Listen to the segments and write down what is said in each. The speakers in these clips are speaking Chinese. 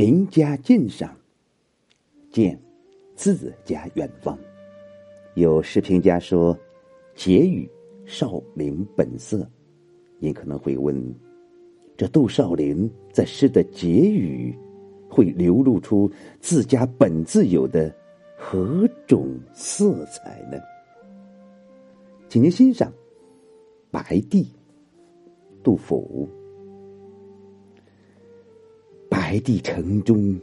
名家鉴赏，见自家远方。有诗评家说：“结语少林本色。”您可能会问：这杜少林在诗的结语，会流露出自家本自有的何种色彩呢？请您欣赏《白帝》，杜甫。白帝城中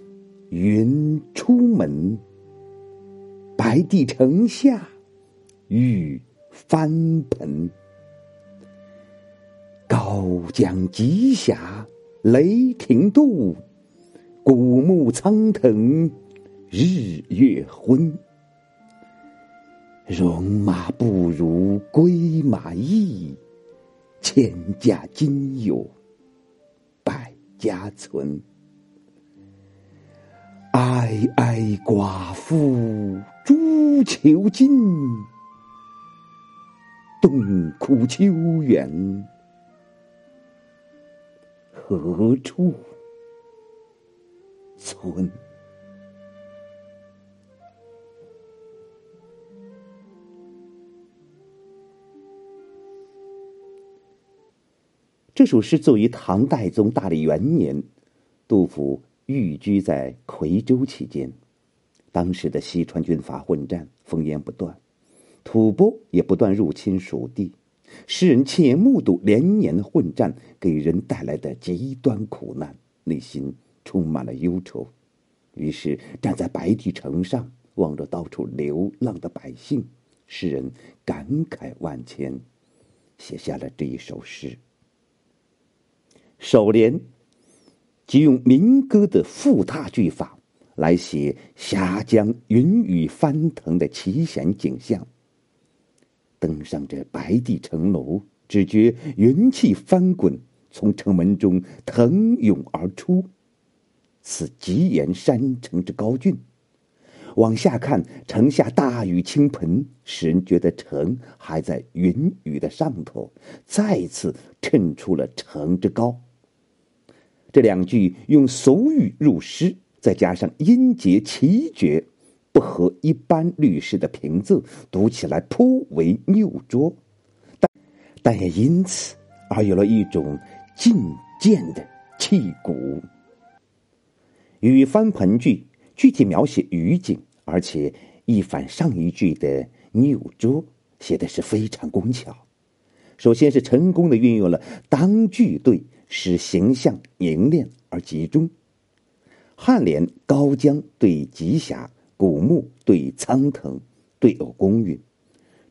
云出门，白帝城下雨翻盆。高江急峡雷霆渡，古木苍藤日月昏。戎马不如归马易，千家今有百家存。哀哀寡妇朱求金，洞窟秋远何处存？这首诗作于唐代宗大历元年，杜甫。寓居在夔州期间，当时的西川军阀混战，烽烟不断，吐蕃也不断入侵蜀地。诗人亲眼目睹连年混战给人带来的极端苦难，内心充满了忧愁。于是站在白帝城上，望着到处流浪的百姓，诗人感慨万千，写下了这一首诗。首联。即用民歌的复沓句法来写峡江云雨翻腾的奇险景象。登上这白帝城楼，只觉云气翻滚，从城门中腾涌而出。此极岩山城之高峻。往下看，城下大雨倾盆，使人觉得城还在云雨的上头，再次衬出了城之高。这两句用俗语入诗，再加上音节奇绝，不合一般律诗的平仄，读起来颇为拗拙，但但也因此而有了一种进谏的气骨。雨翻盆句具体描写雨景，而且一反上一句的拗拙，写的是非常工巧。首先是成功的运用了当句对。使形象凝练而集中。颔联高江对极峡，古木对苍藤，对偶公允。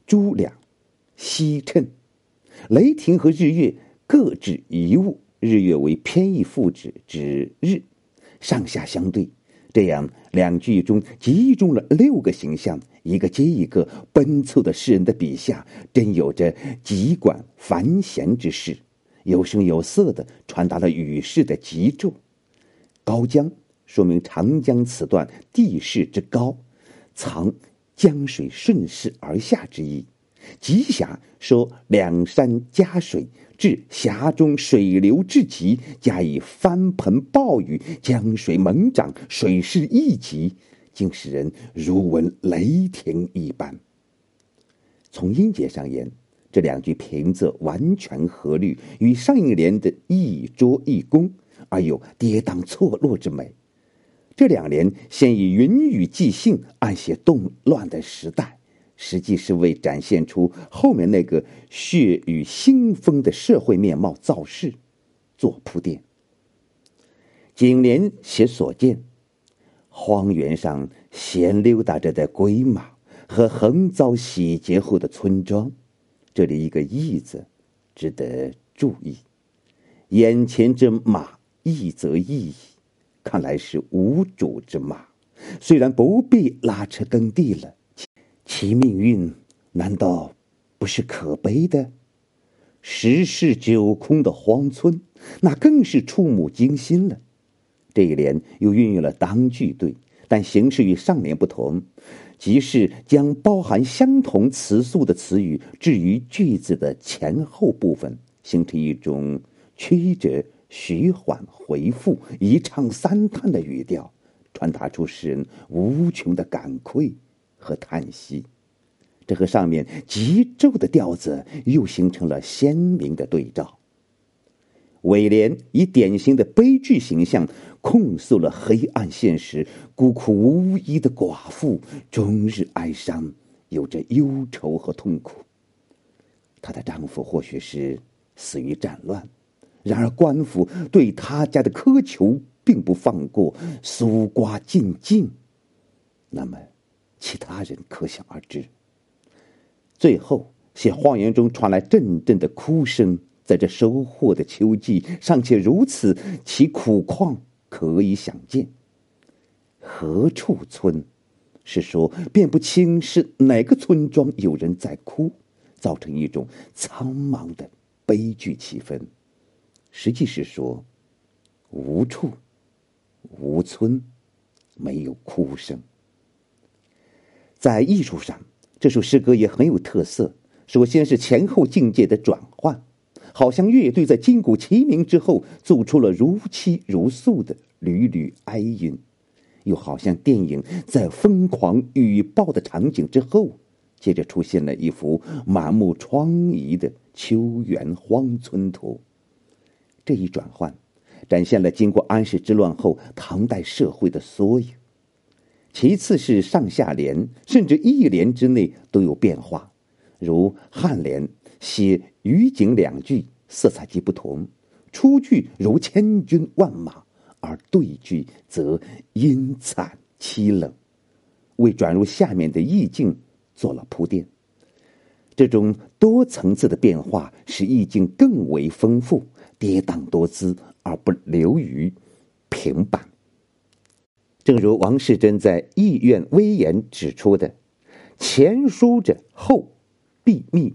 朱两西衬，雷霆和日月各指一物，日月为偏义副指，指日，上下相对。这样两句中集中了六个形象，一个接一个奔凑的诗人的笔下，真有着极管繁弦之势。有声有色的传达了雨势的急骤。高江说明长江此段地势之高，藏江水顺势而下之意。急峡说两山夹水，至峡中水流至极，加以翻盆暴雨，江水猛涨，水势一急，竟使人如闻雷霆一般。从音节上言。这两句平仄完全合律，与上一联的一拙一工，而有跌宕错落之美。这两联先以云雨即兴，暗写动乱的时代，实际是为展现出后面那个血雨腥风的社会面貌造势，做铺垫。颈联写所见：荒原上闲溜达着的鬼马和横遭洗劫后的村庄。这里一个“义”字，值得注意。眼前这马，义则义矣，看来是无主之马。虽然不必拉车耕地了，其命运难道不是可悲的？十室九空的荒村，那更是触目惊心了。这一联又运用了当句对，但形式与上联不同。即是将包含相同词素的词语置于句子的前后部分，形成一种曲折徐缓回复、一唱三叹的语调，传达出诗人无穷的感愧和叹息。这和上面急骤的调子又形成了鲜明的对照。尾联以典型的悲剧形象控诉了黑暗现实，孤苦无依的寡妇终日哀伤，有着忧愁和痛苦。她的丈夫或许是死于战乱，然而官府对他家的苛求并不放过，搜刮尽尽。那么，其他人可想而知。最后，写荒原中传来阵阵的哭声。在这收获的秋季，尚且如此，其苦况可以想见。何处村，是说辨不清是哪个村庄有人在哭，造成一种苍茫的悲剧气氛。实际是说，无处，无村，没有哭声。在艺术上，这首诗歌也很有特色。首先是前后境界的转换。好像乐队在金鼓齐鸣之后，奏出了如泣如诉的缕缕哀音；又好像电影在疯狂雨暴的场景之后，接着出现了一幅满目疮痍的秋园荒村图。这一转换，展现了经过安史之乱后唐代社会的缩影。其次是上下联，甚至一联之内都有变化，如颔联。写余景两句，色彩既不同，出句如千军万马，而对句则阴惨凄冷，为转入下面的意境做了铺垫。这种多层次的变化，使意境更为丰富，跌宕多姿，而不流于平板。正如王世贞在《意愿微言》指出的：“前书者后必密。”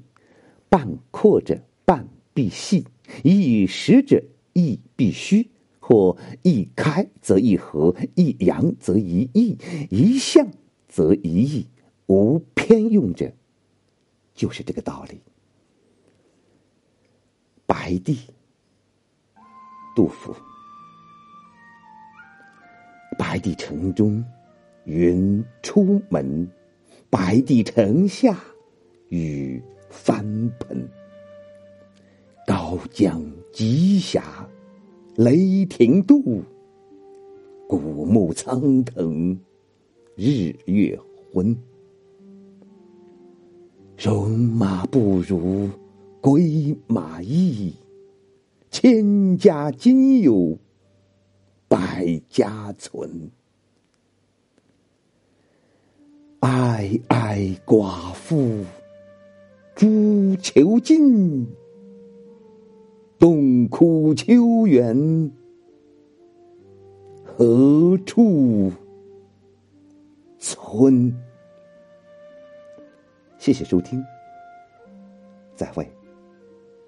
半阔者半必细，一实者亦必虚，或一开则一合，一扬则一抑，一向则一意，无偏用者，就是这个道理。白帝，杜甫。白帝城中云出门，白帝城下雨。盆，高江急峡，雷霆渡，古木苍藤，日月昏。戎马不如归马意，千家今有百家存。哀哀寡妇。朱求进，洞窟秋园，何处村？谢谢收听，再会。